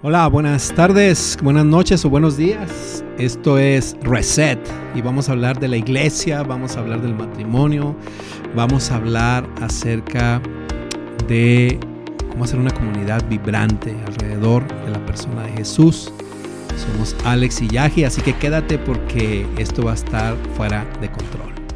Hola, buenas tardes, buenas noches o buenos días. Esto es Reset y vamos a hablar de la iglesia, vamos a hablar del matrimonio, vamos a hablar acerca de cómo hacer una comunidad vibrante alrededor de la persona de Jesús. Somos Alex y Yaji, así que quédate porque esto va a estar fuera de control.